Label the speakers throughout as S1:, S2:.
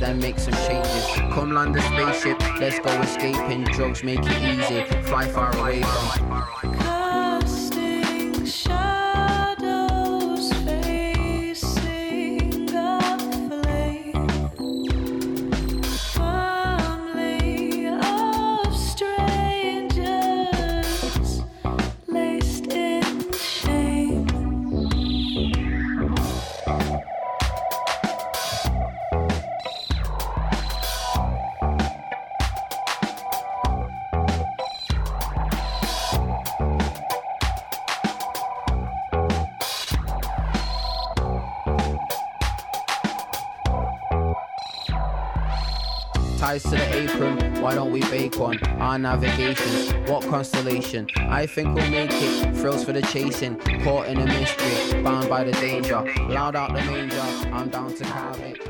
S1: then make some changes. Come land the spaceship, let's go escaping. Drugs make it easy, fly far away from. Why don't we bake one? Our navigation, what constellation? I think we'll make it. Thrills for the chasing, caught in a mystery, bound by the danger. Loud out the manger, I'm down to carve it.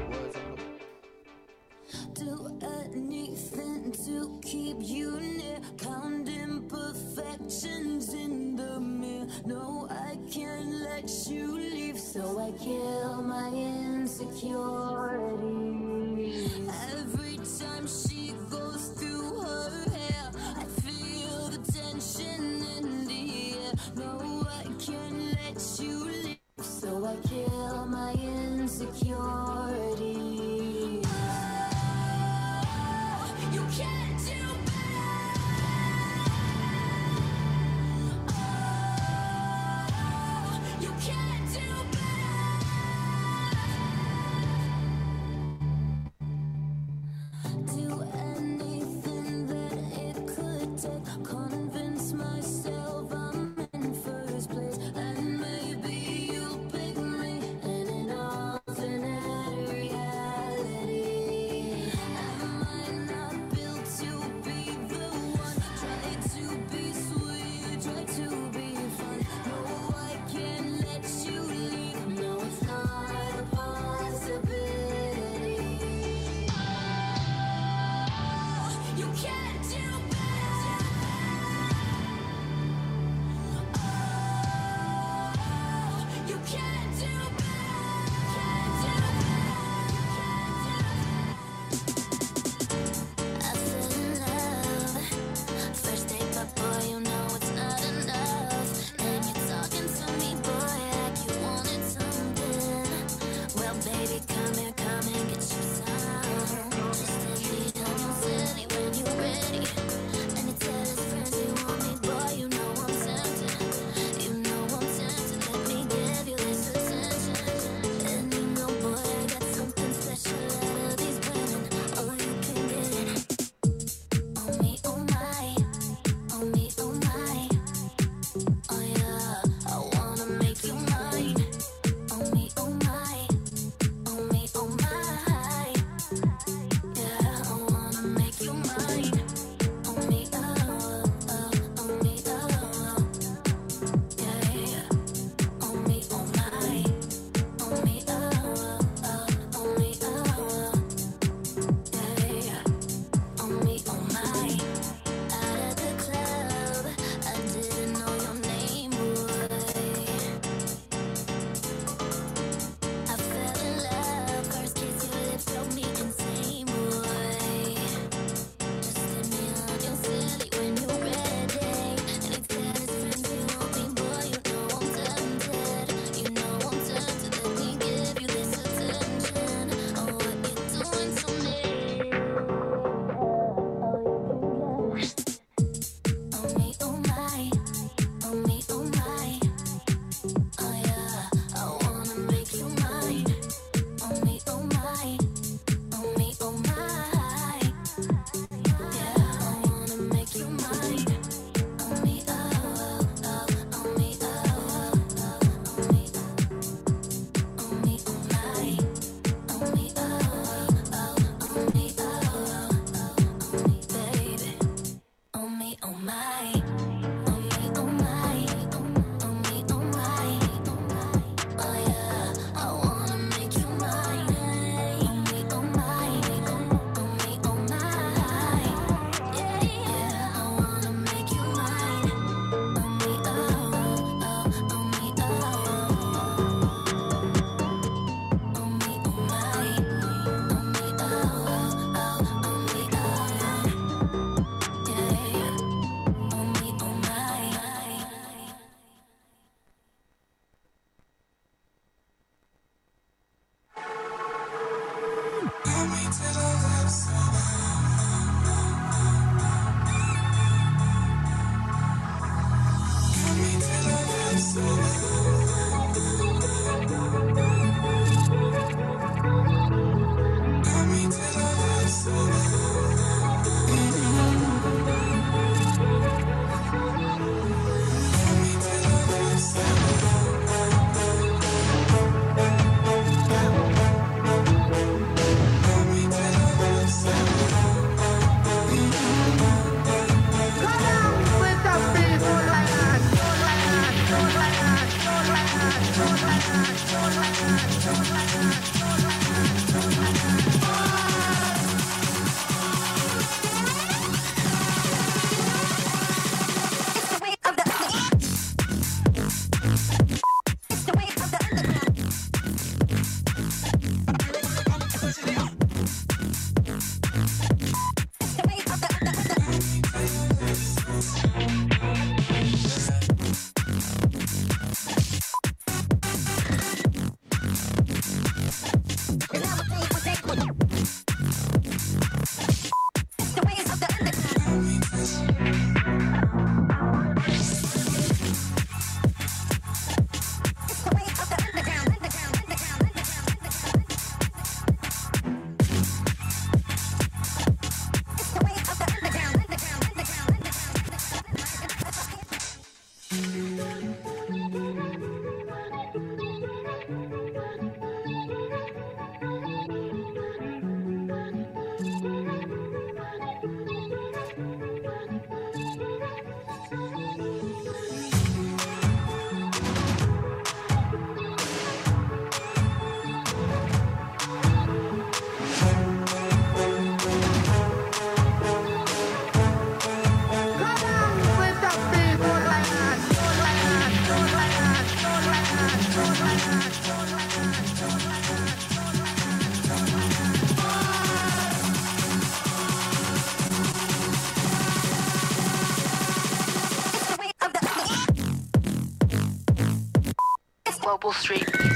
S2: Global Street.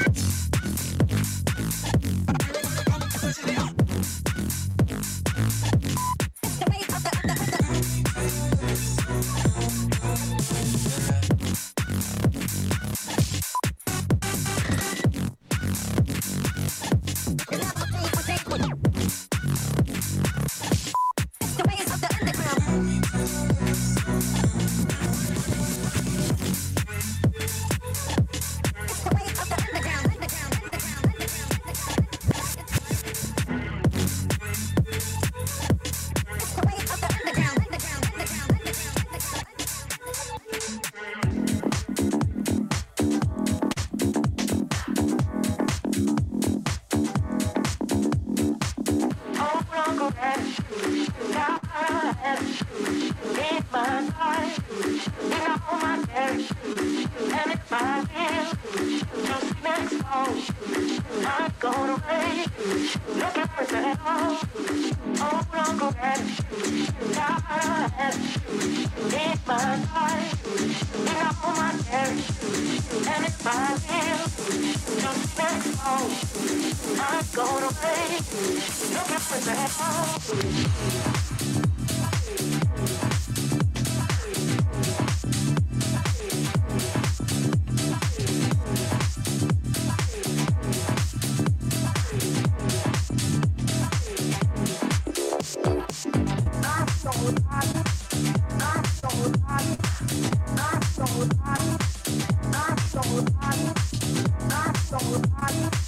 S3: I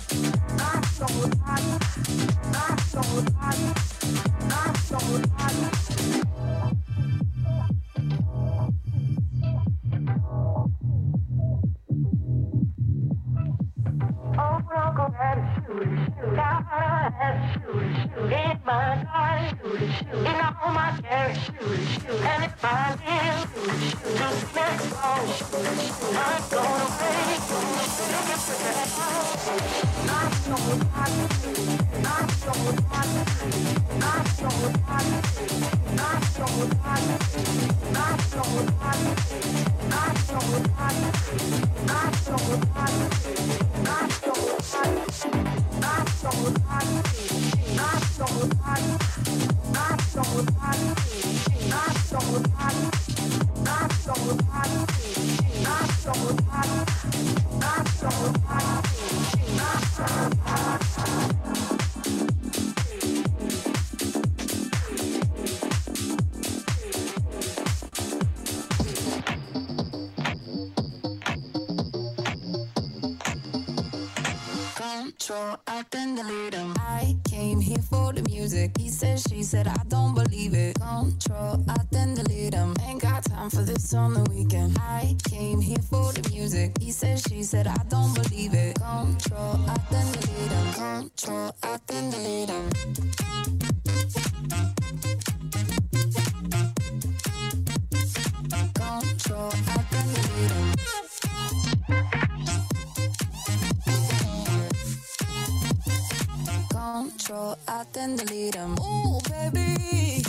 S4: delete them. Ooh, baby.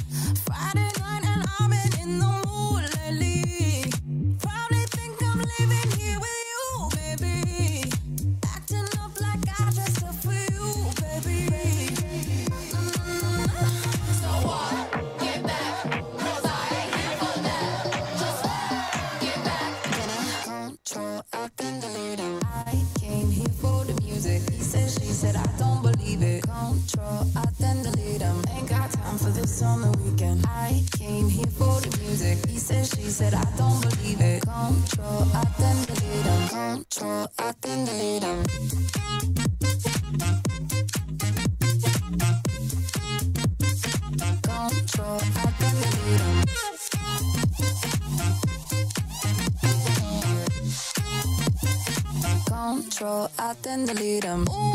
S4: Friday night and I'm been in the and lead them. Ooh.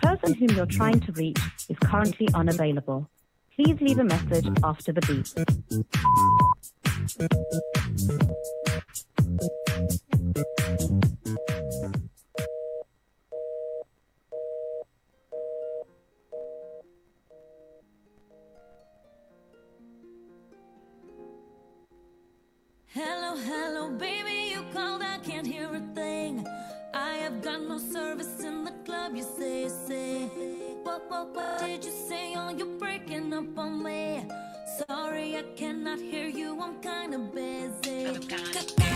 S4: The
S5: person whom you're trying to reach is currently unavailable. Please leave a message after the beep.
S1: Hello, hello, baby, you called, I can't hear a thing. I have got no service in the club, you say, say. What, what, what did you say? Oh, you're breaking up on me? Sorry, I cannot hear you, I'm kinda busy.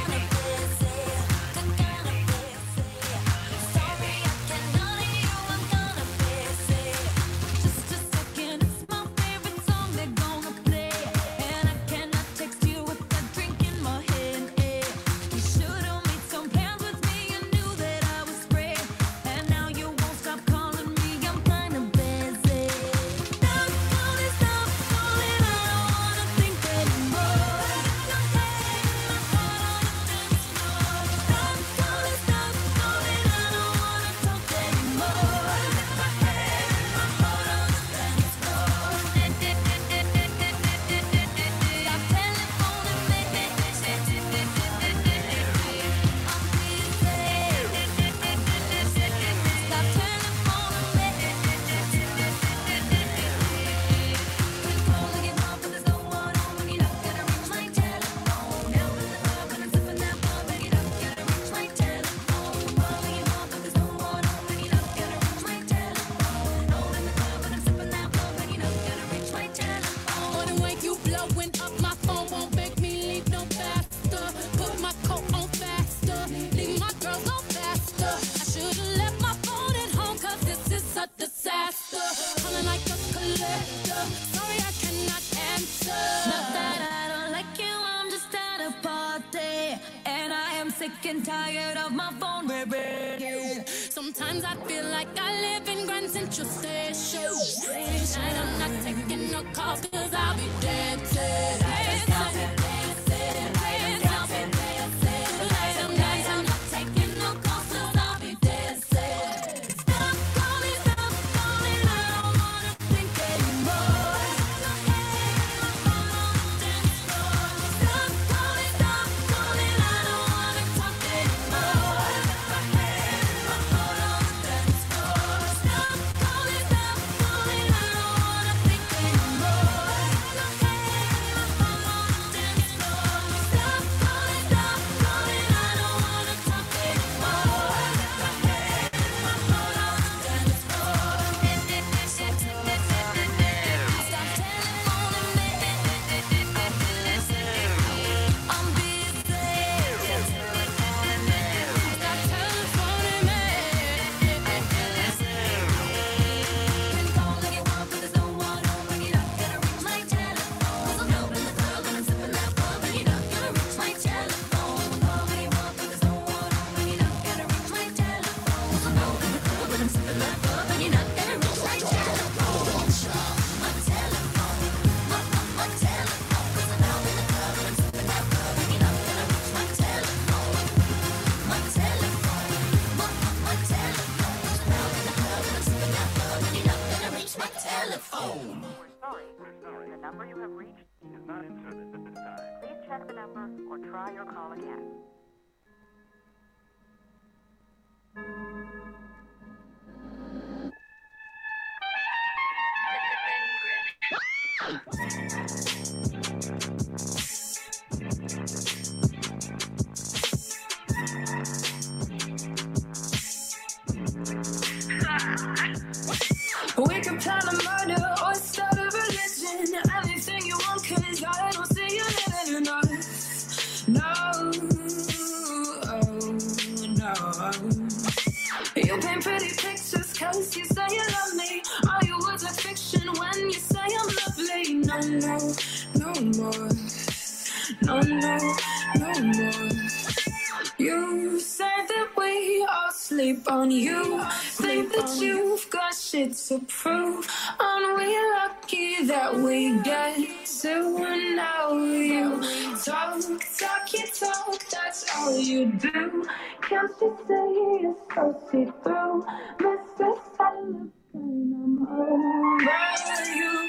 S6: all you do. Can't you see it's so see through? Mr. Silent, I'm over you.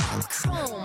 S7: Chrome.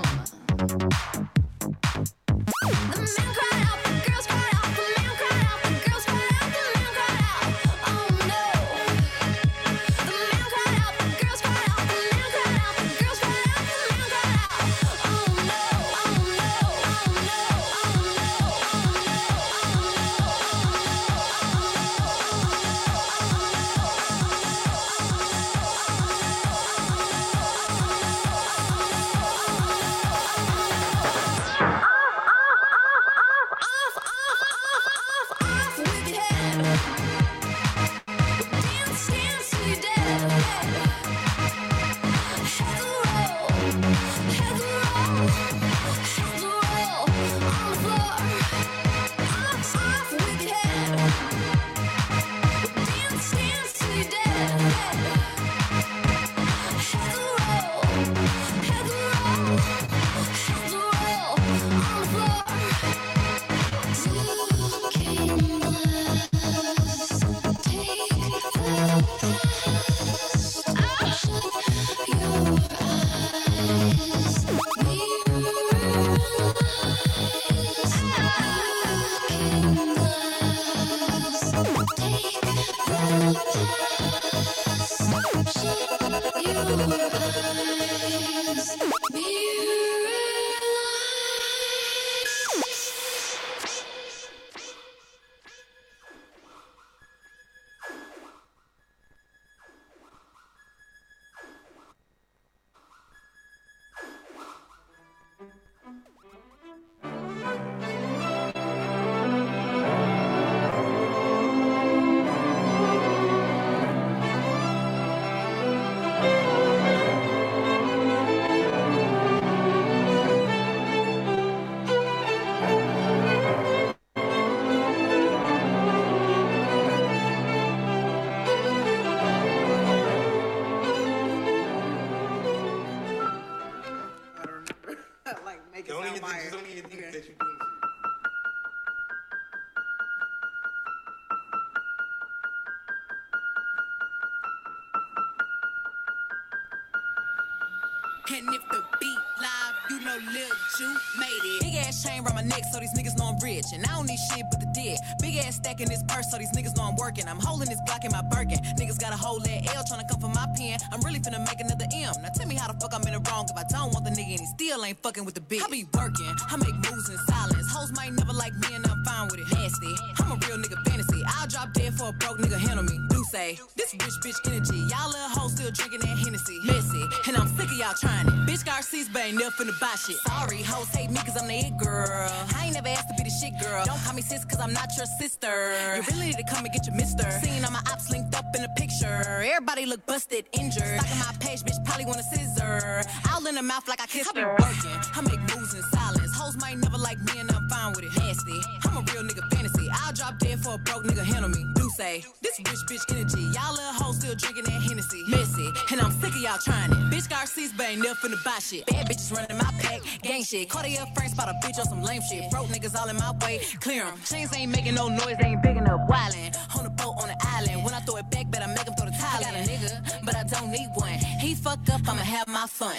S7: Neck, so these niggas know I'm rich. And I don't need shit but the dick. Big ass stack in this purse, so these niggas know I'm working. I'm holding this block in my Birkin. Niggas got a whole that L trying to come for my pen. I'm really finna make another M. Now tell me how the fuck I'm in the wrong if I don't want the nigga and he still ain't fucking with the bitch. I be working, I make moves in silence. Hoes might never like me and I'm fine with it. Nasty, I'm a real nigga fantasy. I'll drop dead for a broke nigga handle me. Say, this rich bitch energy. Y'all little hoes still drinking that Hennessy. Messy, and I'm sick of y'all trying it. Bitch got receipts, but ain't never finna buy shit. Sorry, hoes hate me cause I'm the it girl. I ain't never asked to be the shit girl. Don't call me sis cause I'm not your sister. You really need to come and get your mister. Seeing all my ops linked up in a picture. Everybody look busted, injured. Stalking my page, bitch probably want a scissor. Owl in the mouth like I kissed her. I be working, I make moves in silence. Hoes might never like me and I'm fine with it. Nasty, I'm a real nigga fantasy. I'll drop dead for a broke nigga handle me. Say, this rich bitch energy. Y'all little hoes still drinking that Hennessy. Messy, and I'm sick of y'all trying it. Bitch got receipts, but ain't never finna buy shit. Bad bitches running my pack, gang shit. Cartier frames spot a bitch on some lame shit. Broke niggas all in my way, clear 'em. Chains ain't making no noise, they ain't big enough. Wildin' on the boat on the island. When I throw it back, better make 'em throw the tile. I got a nigga, but I don't need one. He fuck up, I'ma have my fun.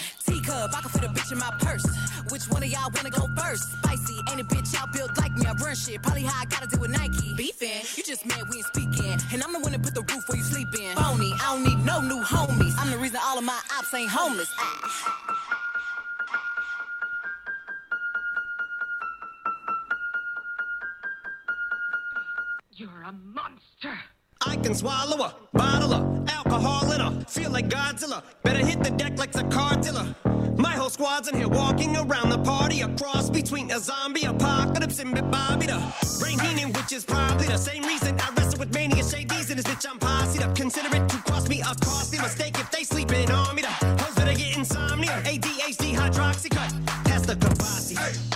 S7: Teacup, I can fit a bitch in my purse. Which one of y'all wanna go first? Spicy, ain't a bitch out built like me. I run shit, probably how I gotta deal with Nike. Beefing, you just mad we ain't speaking. And I'm the one that put the roof where you sleeping. Phony, I don't need no new homies. I'm the reason all of my ops ain't homeless. Ah.
S4: You're a monster.
S8: I can swallow a bottle of alcohol in her. Feel like Godzilla. Better hit the deck like the car dealer. My whole squad's in here walking around the party. A cross between a zombie apocalypse and Bobby the Rain Heenan, which is probably the same reason I wrestle with mania shades in this bitch. I'm posse up. Consider it to cost me a costly mistake if they sleeping on me. The hoes better get insomnia. ADHD hydroxy cut. Past the capacity.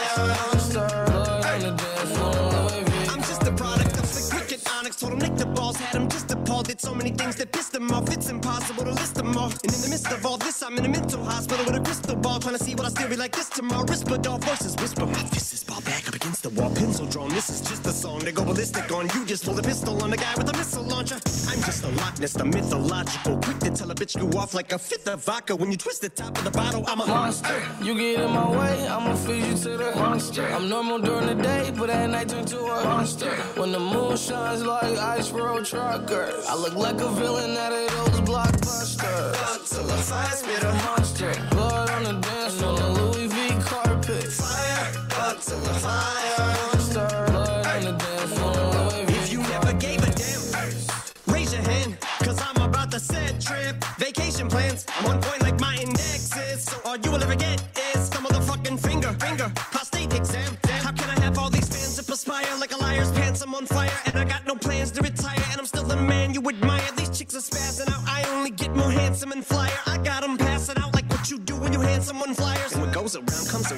S8: I'm just a product of the cricket onyx. Told him Nick the balls so many things that pissed him off. It's impossible to list them all. And in the midst of all this, I'm in a mental hospital with a crystal ball. Trying to see what I still be like this tomorrow. Rispadol voices whisper. My fist is ball back up against the wall. Pencil drawn. This is just a song to go ballistic on. You just pull the pistol on the guy with a missile launcher. I'm just a Loch Ness, the mythological. Quick to tell a bitch you off like a fifth of vodka. When you twist the top of the bottle, I'm a
S9: monster. You get in my way, I'ma feed you to the monster. I'm normal during the day, but at night turn to a monster. When the moon shines like ice road truckers, I look like a villain out of those blockbusters.
S8: to the fire spitter.
S9: Monster, blood on the
S8: spazzing out, I only get more handsome and flyer. I got them passing out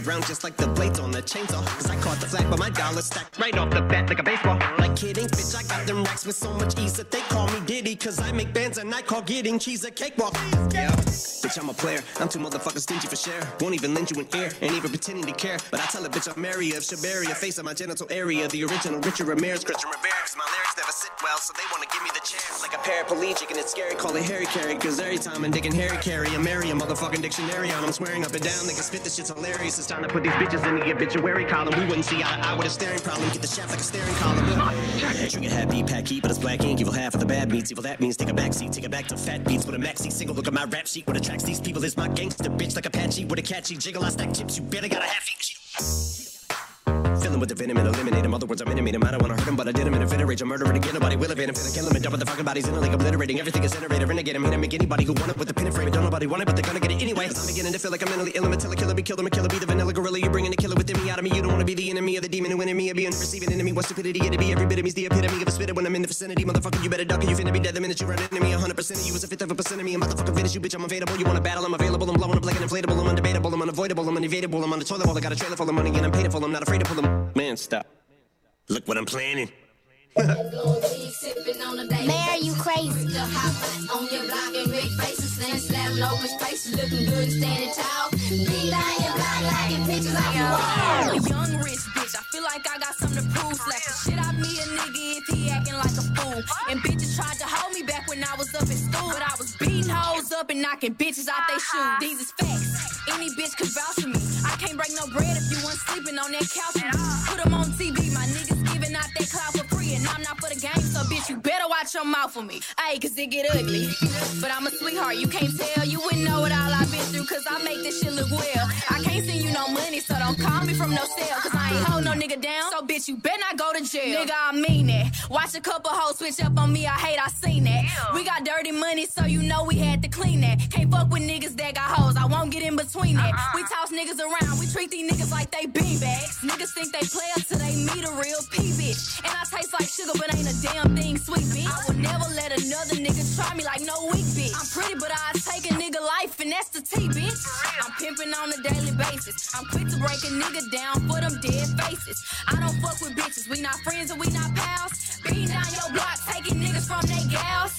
S8: around just like the blades on the chainsaw. Cause I caught the flag, but my dollar stacked right off the bat like a baseball. Like kidding, bitch, I got them racks with so much ease that they call me Diddy. Cause I make bands and I call getting cheese a cakewalk. Yeah, bitch, I'm a player. I'm too motherfucking stingy for share. Won't even lend you an ear, ain't even pretending to care. But I tell a bitch I'm Mary of she'll a face of my genital area. The original Richard Ramirez, Christian Rivera. Cause my lyrics never sit well, so they wanna give me the chance. Like a paraplegic, and it's scary, call it Harry Carry. Cause every time I'm digging Harry Carry, I marry a motherfucking dictionary on. I'm swearing up and down, niggas spit this shit's hilarious. It's time to put these bitches in the obituary column. We wouldn't see eye to eye with a staring problem. Get the shaft like a staring column. Drink a happy pack heat, but it's black ink. Evil half of the bad beats. Evil that means take a back seat, take it back to fat beats with a maxi single. Look at my rap sheet. What attracts these people is my gangster bitch like Apache with a catchy jiggle. I stack chips. You better got a half each. Fill him with the venom and eliminate him. Other words, I'm intimate him. I don't wanna hurt him, but I did him in a fit of rage. I'm murdering again. Nobody will evade him. Finna kill him and dump the fucking bodies in a lake, obliterating everything is iterator. Renegade him, hit him, make anybody who want it with the pin and frame. Don't nobody want it, but they're gonna get it anyway. I'm beginning to feel like I'm mentally ill. I'm a killer be killed. I'm a killer, be the vanilla gorilla. You're bringing the killer within me out of me. You don't wanna be the enemy of the demon who me. Or being receiving enemy. What stupidity it'd be. Every bit of me's the epitome of a spitter when I'm in the vicinity. Motherfucker, you better duck or you finna be dead the minute you run into me. 100% of you is a fifth of a percent of me. I'm about to fucking finish you, bitch. I'm available. You wanna battle? I'm available. I'm blowing up like an inflatable. I'm undebatable. I'm unavoidable. I'm unevadable. I'm on the toilet bowl. I got a trailer full of money and I'm paid for. I'm not afraid to pull them. Man, stop. Look what I'm planning.
S10: Man, are you crazy? On your block and big faces, then slapping open spaces, looking good and standing tall. Be lying, your liking pictures off your wall.
S7: A young rich bitch, I feel like I got something to prove. Slap the shit out me a nigga if he acting like a fool. And bitches tried to hold me back when I was up in school, but I was beating hoes up and knocking bitches out they shoes. These is facts. Any bitch could vouch for me. I can't break no bread if you weren't sleeping on that couch. Put 'em on TV, watch your mouth for me. Ayy, cause it get ugly. But I'm a sweetheart, you can't tell. You wouldn't know what all I've been through, cause I make this shit look well. I can't send you no money, so don't call me from no cell, cause I ain't hold no nigga down. So bitch, you better not go to jail. Nigga, I mean that. Watch a couple hoes switch up on me, I hate, I seen that. We got dirty money, so you know we had to clean that. Can't fuck with niggas that got hoes, I won't get in between that. Uh-uh. We toss niggas around, we treat these niggas like they beanbags. Niggas think they play us till they meet a real P bitch. And I taste like sugar, but ain't a damn thing sweet, bitch. I will never let another nigga try me like no weak bitch. I'm pretty, but I take a nigga life, and that's the T, bitch. I'm pimping on a daily basis. I'm quick to break a nigga down for them dead faces. I don't fuck with bitches, we not friends and we not pals. Beating down your block, taking niggas from they gals.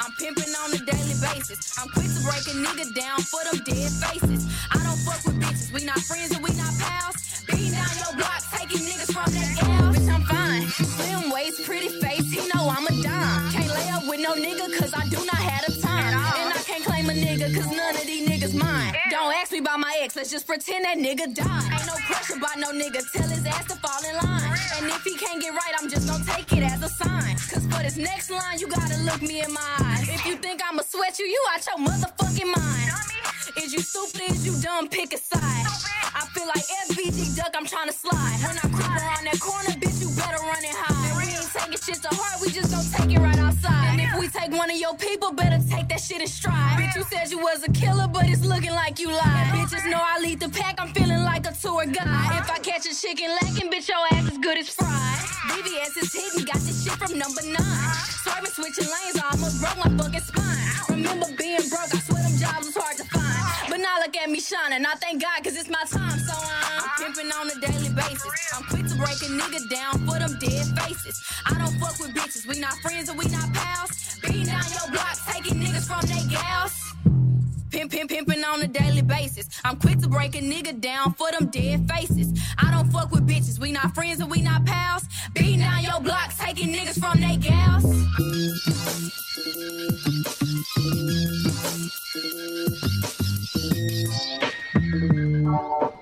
S7: I'm pimping on a daily basis. I'm quick to break a nigga down for them dead faces. I don't fuck with bitches, we not friends and we not pals. Beating down your block, taking niggas from they gals. Bitch, I'm fine. Slim waist, pretty face, no nigga, cause I do not have the time. And I can't claim a nigga, cause none of these niggas mine. Don't ask me about my ex, let's just pretend that nigga died. Ain't no pressure by no nigga, tell his ass to fall in line. And if he can't get right, I'm just gonna take it as a sign. Cause for this next line, you gotta look me in my eyes. If you think I'ma sweat you, you out your motherfucking mind. Is you stupid? Is you dumb? Pick a side. I feel like FBG Duck, I'm trying to slide. When I creep around that corner, bitch, you better run shit to heart, we just gon' take it right outside. And if we take one of your people, better take that shit in stride. Bitch, you said you was a killer, but it's looking like you lied. Bitches know I lead the pack, I'm feeling like a tour guide. If I catch a chicken lacking, bitch, your ass is good as fried. BBS is hidden, got this shit from number nine. Swerving, switching lanes, I almost broke my fucking spine. Remember being broke, I swear them jobs was hard to now look at me shining, I thank God, cause it's my time. So I'm pimping on a daily basis. I'm quick to break a nigga down for them dead faces. I don't fuck with bitches, we not friends and we not pals. Beating down your block, taking niggas from they gals. Pimp, pimp, pimping on a daily basis. I'm quick to break a nigga down for them dead faces. I don't fuck with bitches, we not friends and we not pals. Beating down your block, taking niggas from they gals.
S11: Música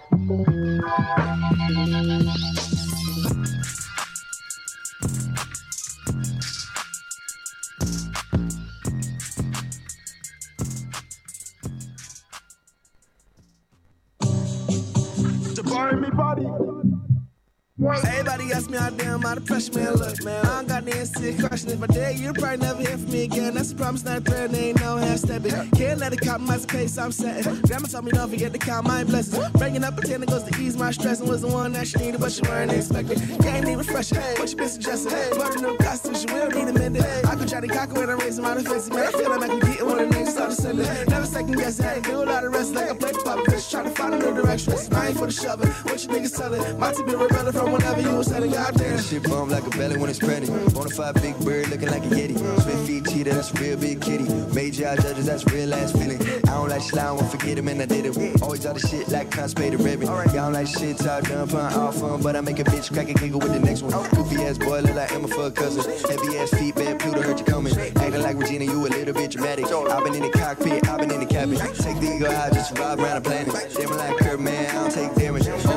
S11: Everybody ask me how damn out of pressure, man. Look, man, I don't got the answer to question. If I did, you'll probably never hear from me again. That's a promise, not a threat, and ain't no half stepping. Can't let it compromise the pace I'm setting. Grandma told me don't forget to count my blessings. Bringing up a ten goes to ease my stress and was the one that she needed, but she weren't expecting. Can't even fresh it. What you been suggesting? But a new costume, she will need a minute. I could try to cock when I'm raising my defense. Man, I feel like I can get one of the niggas started sending. Never second guess it. Do a lot of rest like I play the puppet. Just trying to find a new direction. I ain't for the shoving. What you niggas telling? My team been rebelling from whenever you was selling. Goddamn.
S12: Shit bomb like a belly when it's pregnant. Bonafide big bird looking like a yeti. Spit feet cheetah, that's a real big kitty. Major eye judges, that's real ass feeling. I don't like shit, I won't forget him, and I did it. Always all the shit like constipated ribbon. Y'all don't like shit, talk dumb, fun, all fun, but I make a bitch crack a giggle with the next one. Goofy ass boy, look like Emma for a cousin. Heavy ass feet, bad Pluto hurt you coming. Acting like Regina, you a little bit dramatic. I've been in the cockpit, I've been in the cabin. Take the eagle eye, just ride around the planet. Damn like her, man, I don't take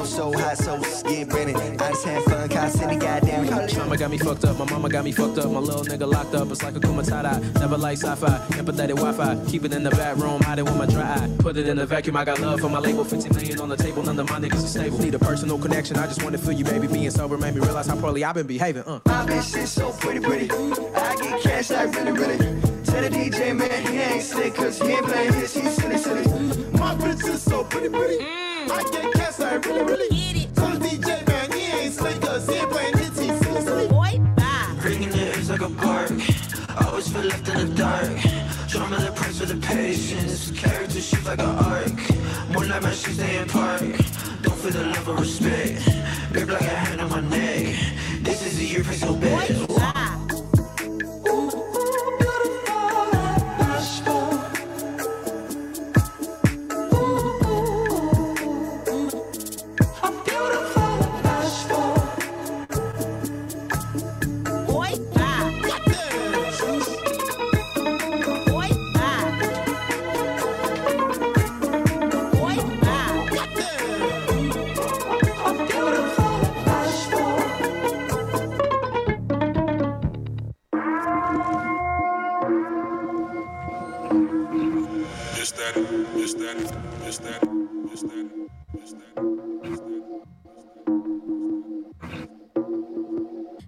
S12: so hot, so get Brennan. I just had fun, cause city, goddamn.
S13: Mama got me fucked up, my mama got me fucked up, my little nigga locked up. It's like a kumatada. Never like sci-fi, empathetic Wi-Fi. Keep it in the back room, hide it with my dry eye. Put it in the vacuum. I got love for my label. 15 million on the table, none of my niggas are stable. Need a personal connection. I just want to feel you, baby. Being sober made me realize how poorly I've been behaving. Uh.
S12: My bitch is so pretty, pretty. I get cash like really, really. Tell the DJ man he ain't slick, cause he ain't playing his, he's silly, silly.
S14: My bitch is so pretty, pretty. I get cash like really, really. Tell the DJ man he ain't slick, cause he ain't playing hits, he's silly, silly.
S15: Boy, bye. Creaking it is like a park. Always feel left in the dark. Drama the price for the patience. Character sheet like an arc. More like my she stay in park. Don't feel the love or respect. Like a hand on my neck. This is the year for so bad.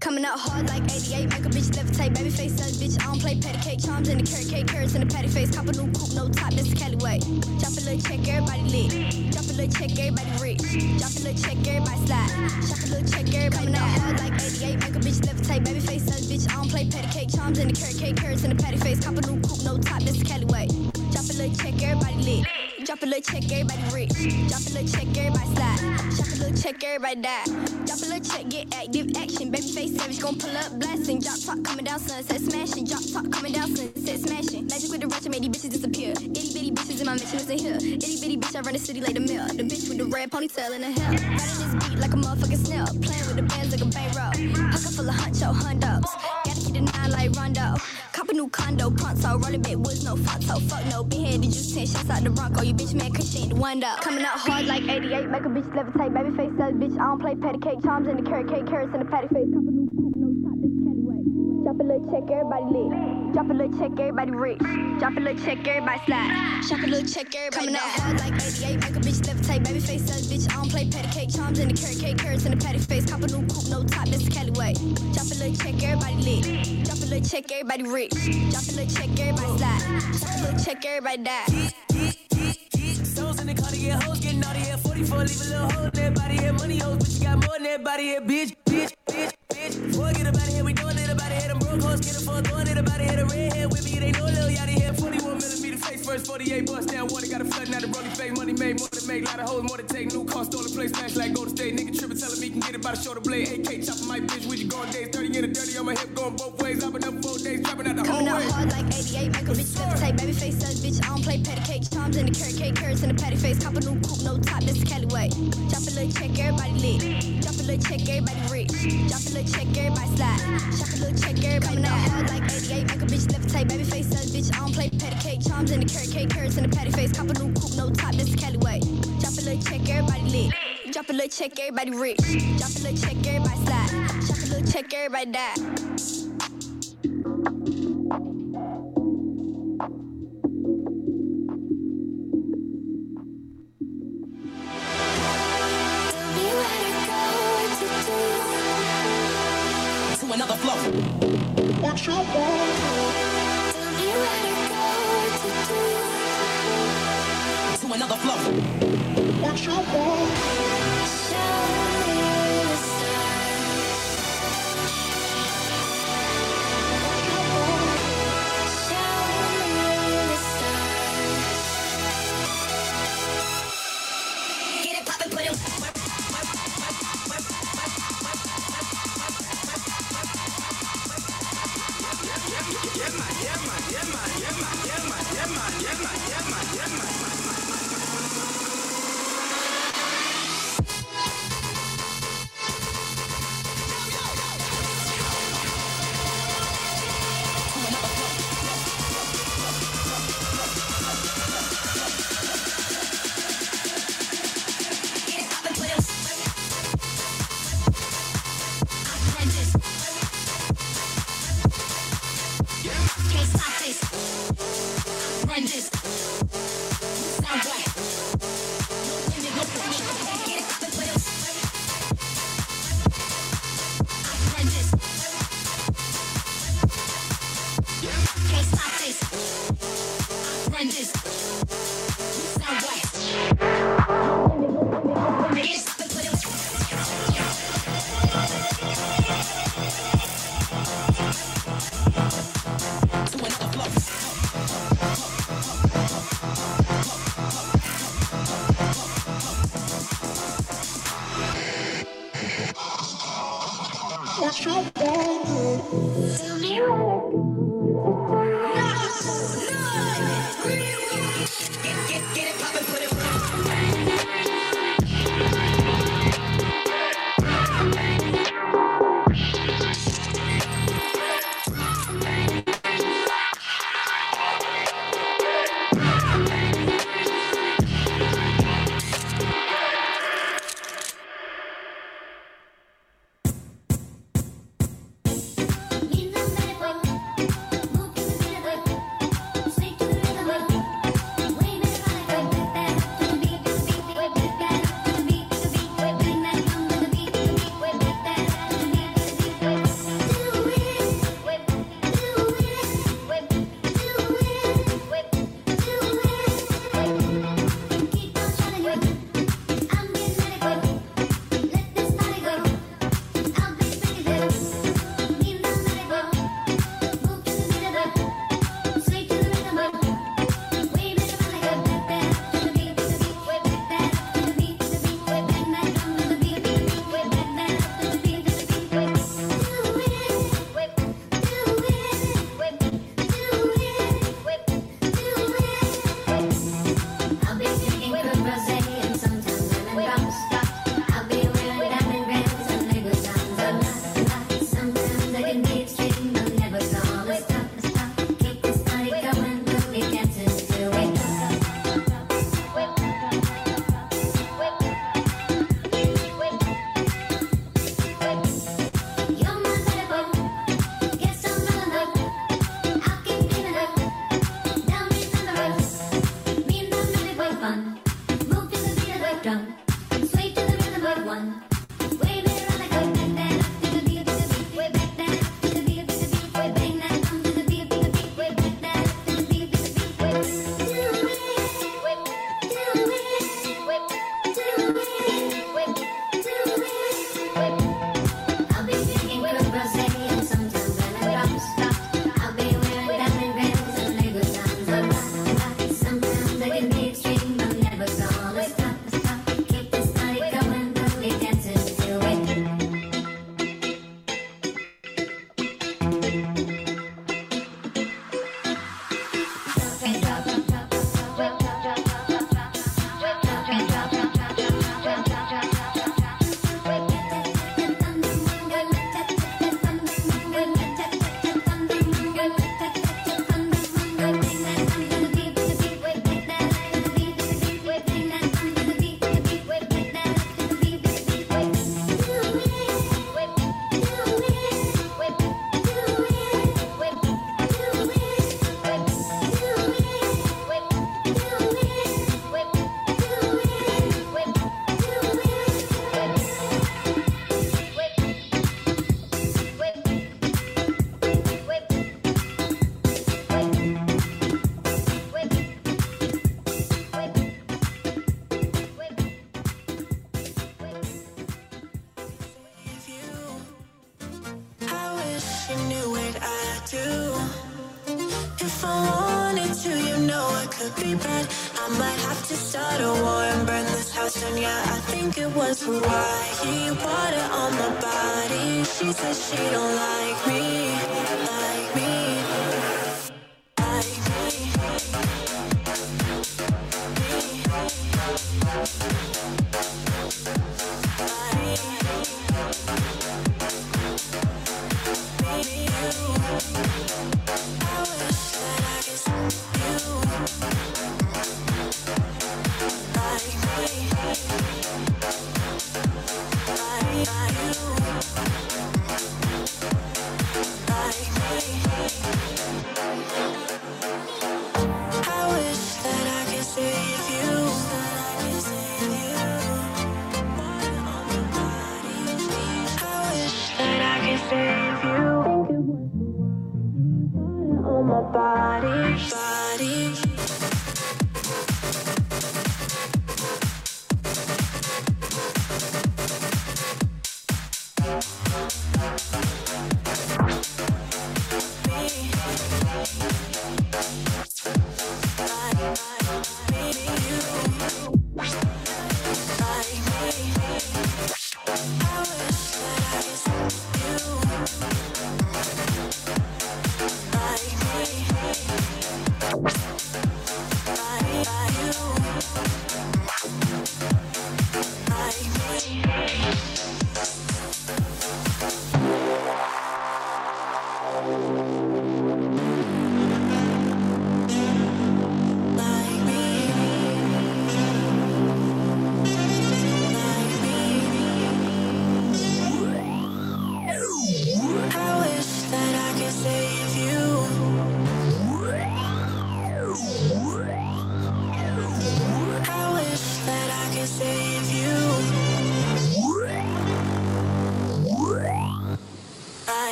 S16: Coming out hard like 88, make a bitch levitate. Baby face says, bitch, I don't play patty cake. Charms in the carrot cake, carrots in the patty face. Cop a new coupe, no top, that's the Cali way. Drop a little check, everybody lit. Drop a little check, everybody rich. Drop a little check, everybody slide. Shop a little check, everybody Coming out hard like 88, make a bitch levitate. Baby face says, bitch, I don't play patty cake. Charms in the carrot cake, carrots in the patty face. Cop a new coupe, no top, that's the Cali way. Drop a little check, everybody lit. Drop a little check, everybody rich. Drop a little check, everybody slide. Shop a little check, everybody die. Drop a little check, get active action. Baby face savage, gon' pull up blasting. Drop top coming down, sunset smashing. Drop top coming down, sunset smashing. Magic with the I made these bitches disappear. Itty bitty bitches in my mansion is in here. Itty bitty bitch, I run the city like the mill. The bitch with the red ponytail in the hair. Riding this beat like a motherfucking snail. Playing with the bands like a bankroll. Pocket full of huncho hundos. Gotta the like Rondo. Cop a new condo, pronto. Rolling big woods, no photo. Fuck no, big headed juice 10 shots out the Bronco. You bitch man, cause she ain't the one though. Coming out hard like 88, make a bitch levitate. Baby face says, bitch, I don't play patty cake. Charms in the carrot cake, carrots in the patty face. Drop a little check, everybody lit. Drop a little check, everybody rich. Drop a little check, everybody slide. Shop a little check, everybody Coming out hard like 88, make a bitch levitate. Baby face says, bitch, I don't play patty cake. Charms in the carrot cake, carrots in the patty face. Cop a new coupe, no top, this Cali way. Drop a little check, everybody lit. Drop a little check, everybody rich. Drop a little check, everybody slide. Shop a little check, everybody die.
S13: Souls in the car to get hoes, getting out of here. 44, leave a little hole in that body here. Money hoes, but you got more than that body here. Bitch, bitch, bitch, bitch. Forget about it here, we doing it about it here. Them broke hoes, get it for throwing it about it here. The red hair with me, it ain't no Lil Yachty here. 41 millimeter face first, 48 bust down water. Got a flood, now the rolling fake. Money made, more to make. Lot of hoes, more to take. New car, stolen place, smash like go to state. Nigga tripping, telling me can get it by the shoulder blade. AK chopping my bitch, with you going days. 30 in the dirty on my hip, going both ways. I've been up four days, dropping out the whole
S16: Coming out
S13: way.
S16: hard like 88, make a bitch levitate. Baby face says, bitch, I don't play patty cake. Charms in the carrot cake, carrots in the patty face. Cop a new coupe, no top, this Cali way. Drop a little check, everybody lit. Drop a little check, everybody rich. Drop a little check, everybody slide. Shop a little check, everybody Coming out like 88, make a bitch levitate. Baby face says, bitch, I don't play patty cake. Charms in the carrot cake, carrots in the patty face. Cop a new coupe, no top, this Cali way. Drop a little check, everybody lit. Drop a little check, everybody rich. Drop a little check, everybody slide. Shop a little check, everybody die.
S13: Another flow.
S14: What you want?
S17: just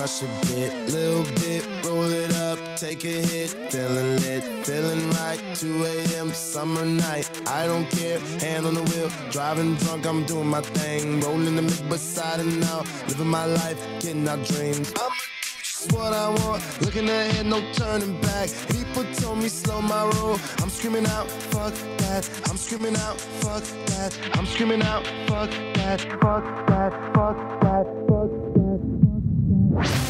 S14: crush a bit, little bit, roll it up, take a hit, feeling lit, feeling right. 2 a.m. summer night, I don't care, hand on the wheel, driving drunk, I'm doing my thing, rolling the mid beside and out, living my life, getting our dreams. I'm just what I want, looking ahead, no turning back. People told me slow my roll, I'm screaming out, fuck that. I'm screaming out, fuck that. I'm screaming out, fuck that, fuck that, fuck that, that.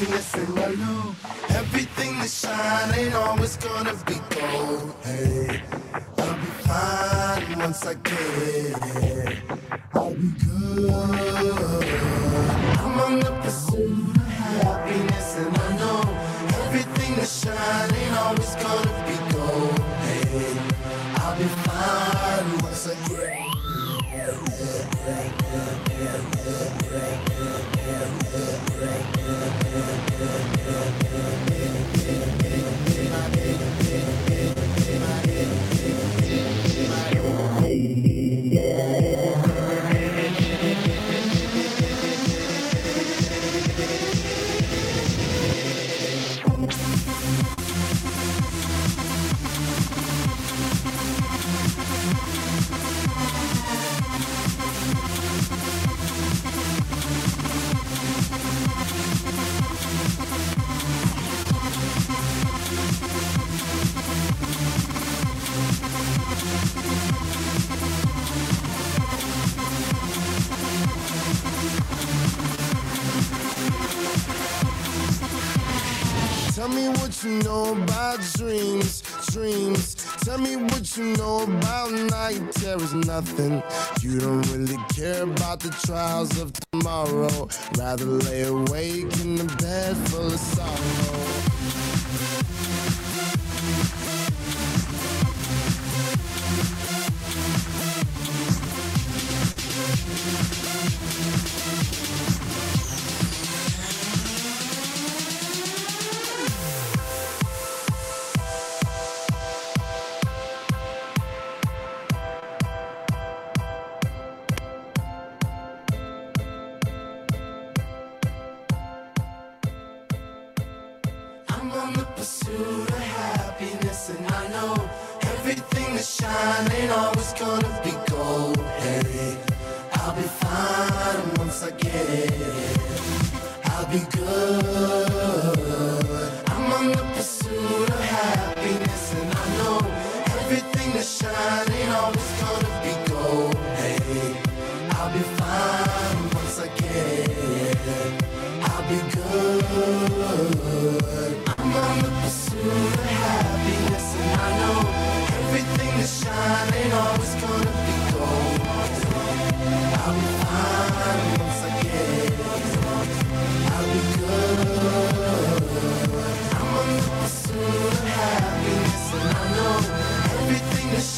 S14: Happiness and I know everything that shine ain't always gonna be gold. Hey, I'll be fine once I get it. I'll be good. I'm on the pursuit of happiness and I know everything that shine ain't once I get it. I'll be good.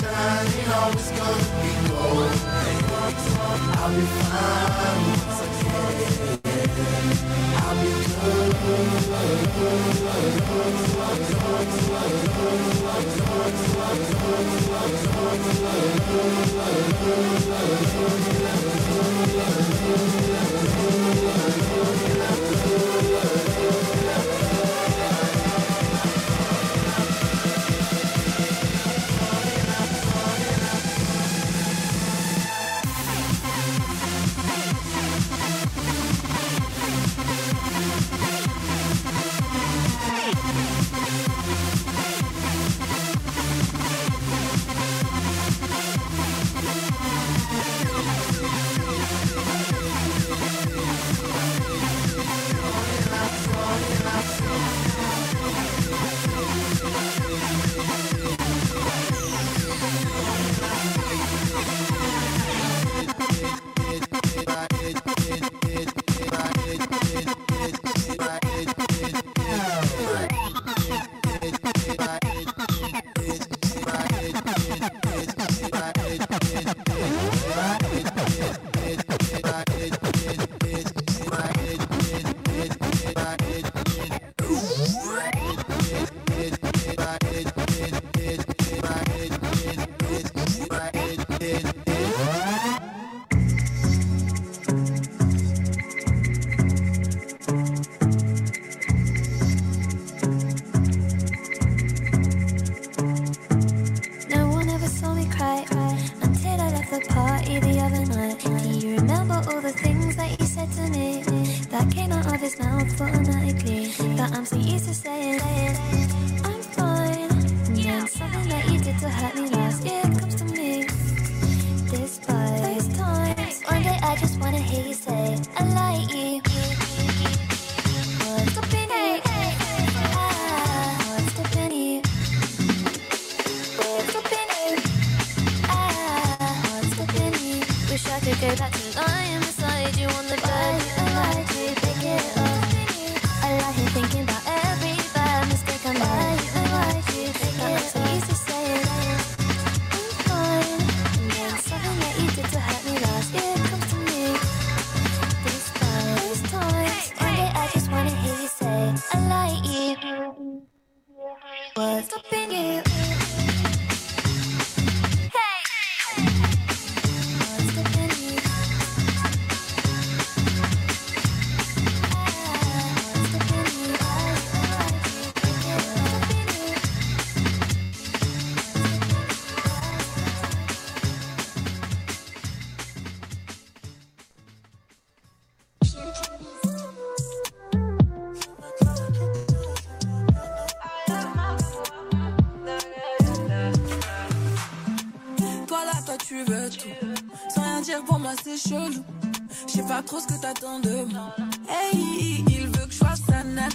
S14: Ain't always gonna be gold. I'll be fine once I it. I'll be good.
S4: Toi là, toi tu veux tout. Sans rien dire pour moi, c'est chelou. Je sais pas trop ce que t'attends de moi. Hey, il veut que je fasse sa nana.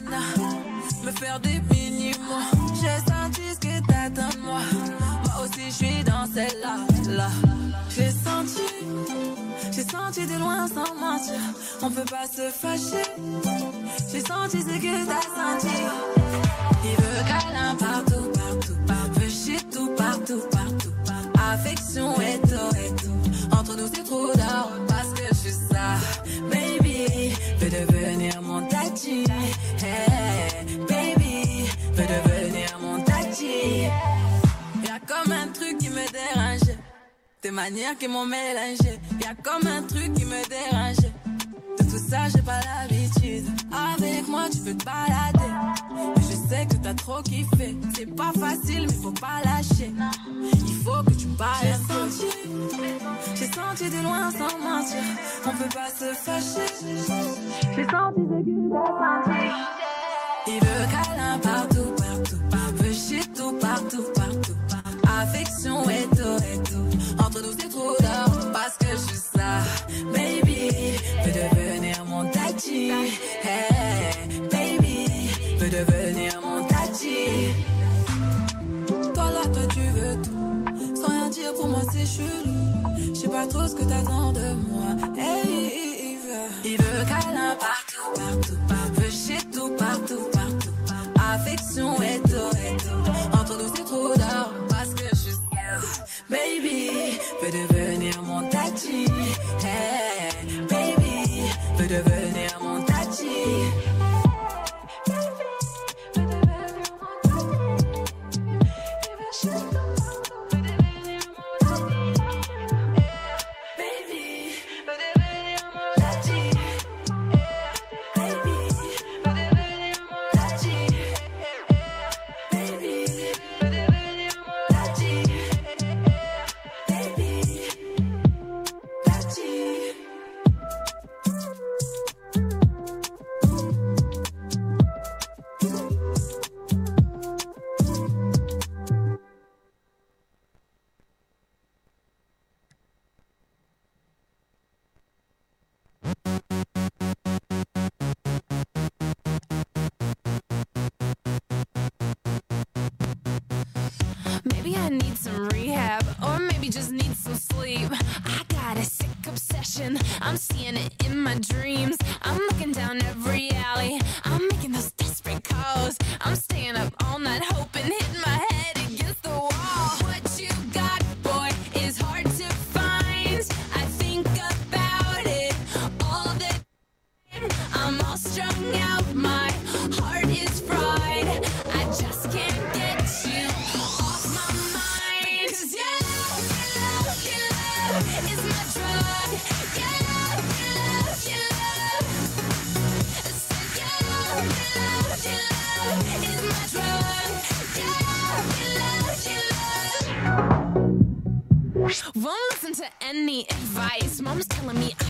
S4: Me faire des mini-mois. J'ai senti ce que t'attends de moi. Moi aussi, je suis dans celle-là. Là. J'ai senti, j'ai senti de loin sans mentir. On peut pas se fâcher. J'ai senti ce que t'as senti. Il veut câlin partout, partout, partout. Shit tout, partout, partout. Affection et tout, et tout. Entre nous, c'est trop d'or parce que je suis ça. Baby, veux devenir mon tati. Hey, baby, veux devenir Tes manières qui m'ont mélangé. Y'a comme un truc qui me dérangeait. De tout ça, j'ai pas l'habitude. Avec moi, tu peux te balader. Mais je sais que t'as trop kiffé. C'est pas facile, mais faut pas lâcher. Il faut que tu parles un peu. J'ai senti de loin sans mentir. On peut pas se fâcher. J'ai senti que t'as senti. Il veut câlin partout, partout. Veut shit tout, partout, partout. Affection et. Entre nous, c'est trop d'or parce que je suis ça. Baby, veux devenir mon tati. Hey, baby, veux devenir mon tati. Toi là, toi tu veux tout. Sans rien dire pour moi, c'est chelou. Je sais pas trop ce que t'attends de moi. Hey, il veut, il veut câlin partout, partout, partout. Shit tout, partout,
S18: I need some rehab, or maybe just need some sleep. I got a sick obsession, I'm seeing it in my dreams. I'm looking